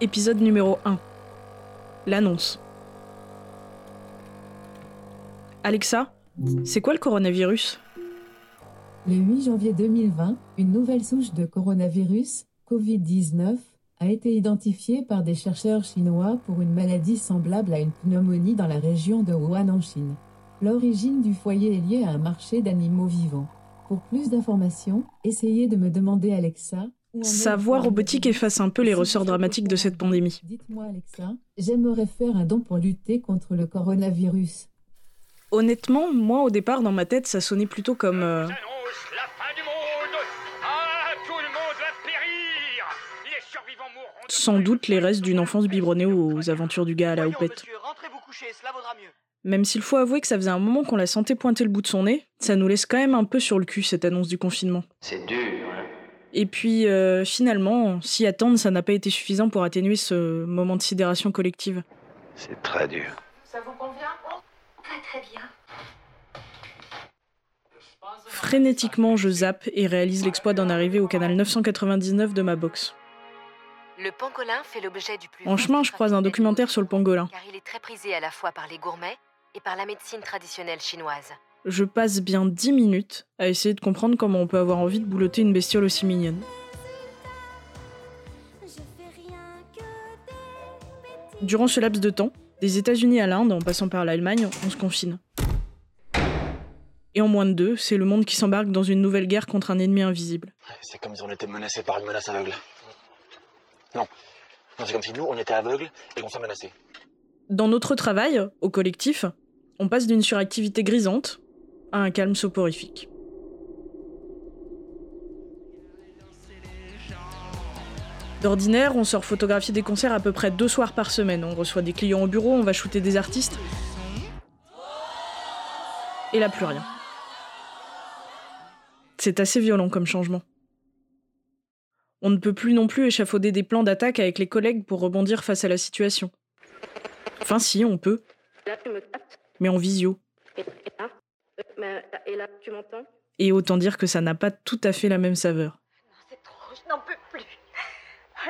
Épisode numéro 1. L'annonce. Alexa, c'est quoi le coronavirus? Le 8 janvier 2020, une nouvelle souche de coronavirus, Covid-19, a été identifiée par des chercheurs chinois pour une maladie semblable à une pneumonie dans la région de Wuhan en Chine. L'origine du foyer est liée à un marché d'animaux vivants. Pour plus d'informations, essayez de me demander Alexa. Sa voix robotique efface un peu les ressorts dramatiques de cette pandémie. Dites-moi Alexa, j'aimerais faire un don pour lutter contre le coronavirus. Honnêtement, moi au départ dans ma tête ça sonnait plutôt comme... euh, Ah, tout le monde va périr Les survivants mourront de sans doute les restes d'une enfance biberonnée aux aventures du gars à la houppette. Même s'il faut avouer que ça faisait un moment qu'on la sentait pointer le bout de son nez, ça nous laisse quand même un peu sur le cul cette annonce du confinement. C'est dur. Et puis euh, finalement, s'y attendre, ça n'a pas été suffisant pour atténuer ce moment de sidération collective. C'est très dur. Ça vous convient? Très très bien. Frénétiquement, je zappe et réalise l'exploit d'en arriver au canal 999 de ma box. Le pangolin fait l'objet du plus. En chemin, je croise un documentaire sur le pangolin. Car il est très prisé à la fois par les gourmets et par la médecine traditionnelle chinoise. Je passe bien 10 minutes à essayer de comprendre comment on peut avoir envie de boulotter une bestiole aussi mignonne. Durant ce laps de temps, des États-Unis à l'Inde, en passant par l'Allemagne, on se confine. Et en moins de deux, c'est le monde qui s'embarque dans une nouvelle guerre contre un ennemi invisible. C'est comme si on était menacé par une menace aveugle. Non. Non, c'est comme si nous, on était aveugles et qu'on s'est menacés. Dans notre travail, au collectif, on passe d'une suractivité grisante à un calme soporifique. D'ordinaire, on sort photographier des concerts à peu près deux soirs par semaine. On reçoit des clients au bureau, on va shooter des artistes. Et là, plus rien. C'est assez violent comme changement. On ne peut plus non plus échafauder des plans d'attaque avec les collègues pour rebondir face à la situation. Enfin si, on peut, mais en visio. Et, là, mais- et là, tu m'entends? Et autant dire que ça n'a pas tout à fait la même saveur. C'est trop, je n'en peux plus.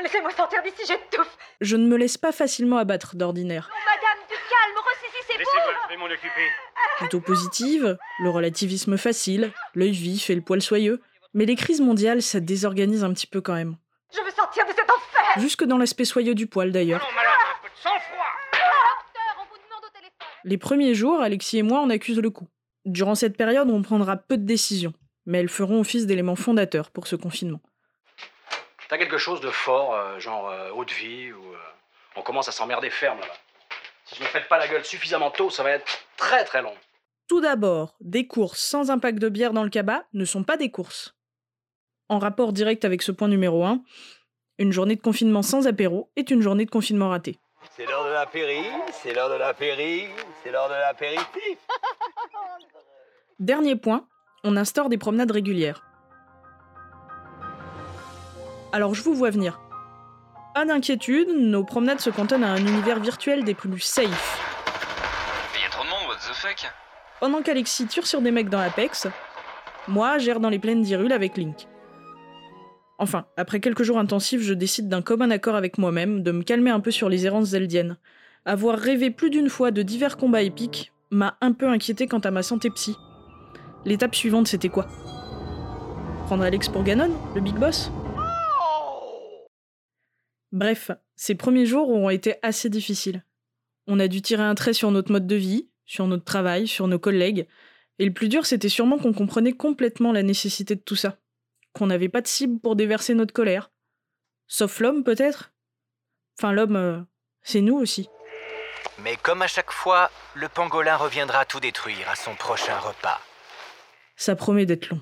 Laissez-moi sortir d'ici, j'étouffe. Je ne me laisse pas facilement abattre d'ordinaire. Madame, du calme, ressaisissez-vous. Laissez-moi, je vais m'en occuper. Plutôt positive, le relativisme facile, l'œil vif et le poil soyeux. Mais les crises mondiales, ça désorganise un petit peu quand même. Je veux sortir de cet enfer. Jusque dans l'aspect soyeux du poil d'ailleurs. Non, madame, un peu de sang-froid Docteur, on vous demande au téléphone. Les premiers jours, Alexis et moi, on accuse le coup. Durant cette période, on prendra peu de décisions, mais elles feront office d'éléments fondateurs pour ce confinement. T'as quelque chose de fort, euh, genre euh, eau de vie, ou euh, on commence à s'emmerder ferme là-bas. Si je ne fais pas la gueule suffisamment tôt, ça va être très très long. Tout d'abord, des courses sans un pack de bière dans le cabas ne sont pas des courses. En rapport direct avec ce point numéro 1, une journée de confinement sans apéro est une journée de confinement ratée. C'est l'heure de l'apéri, c'est l'heure de l'apéri, c'est l'heure de l'apéritif. Dernier point, on instaure des promenades régulières. Alors je vous vois venir. Pas d'inquiétude, nos promenades se cantonnent à un univers virtuel des plus safe. Il y a trop de monde, what the fuck? Pendant qu'Alexis tire sur des mecs dans Apex, moi gère dans les plaines d'Hyrule avec Link. Enfin, après quelques jours intensifs, je décide d'un commun accord avec moi-même de me calmer un peu sur les errances zeldiennes. Avoir rêvé plus d'une fois de divers combats épiques m'a un peu inquiété quant à ma santé psy. L'étape suivante, c'était quoi? Prendre Alex pour Ganon, le big boss? Bref, ces premiers jours ont été assez difficiles. On a dû tirer un trait sur notre mode de vie, sur notre travail, sur nos collègues, et le plus dur, c'était sûrement qu'on comprenait complètement la nécessité de tout ça. Qu'on n'avait pas de cible pour déverser notre colère. Sauf l'homme, peut-être? Enfin, l'homme, euh, c'est nous aussi. Mais comme à chaque fois, le pangolin reviendra tout détruire à son prochain repas. Ça promet d'être long.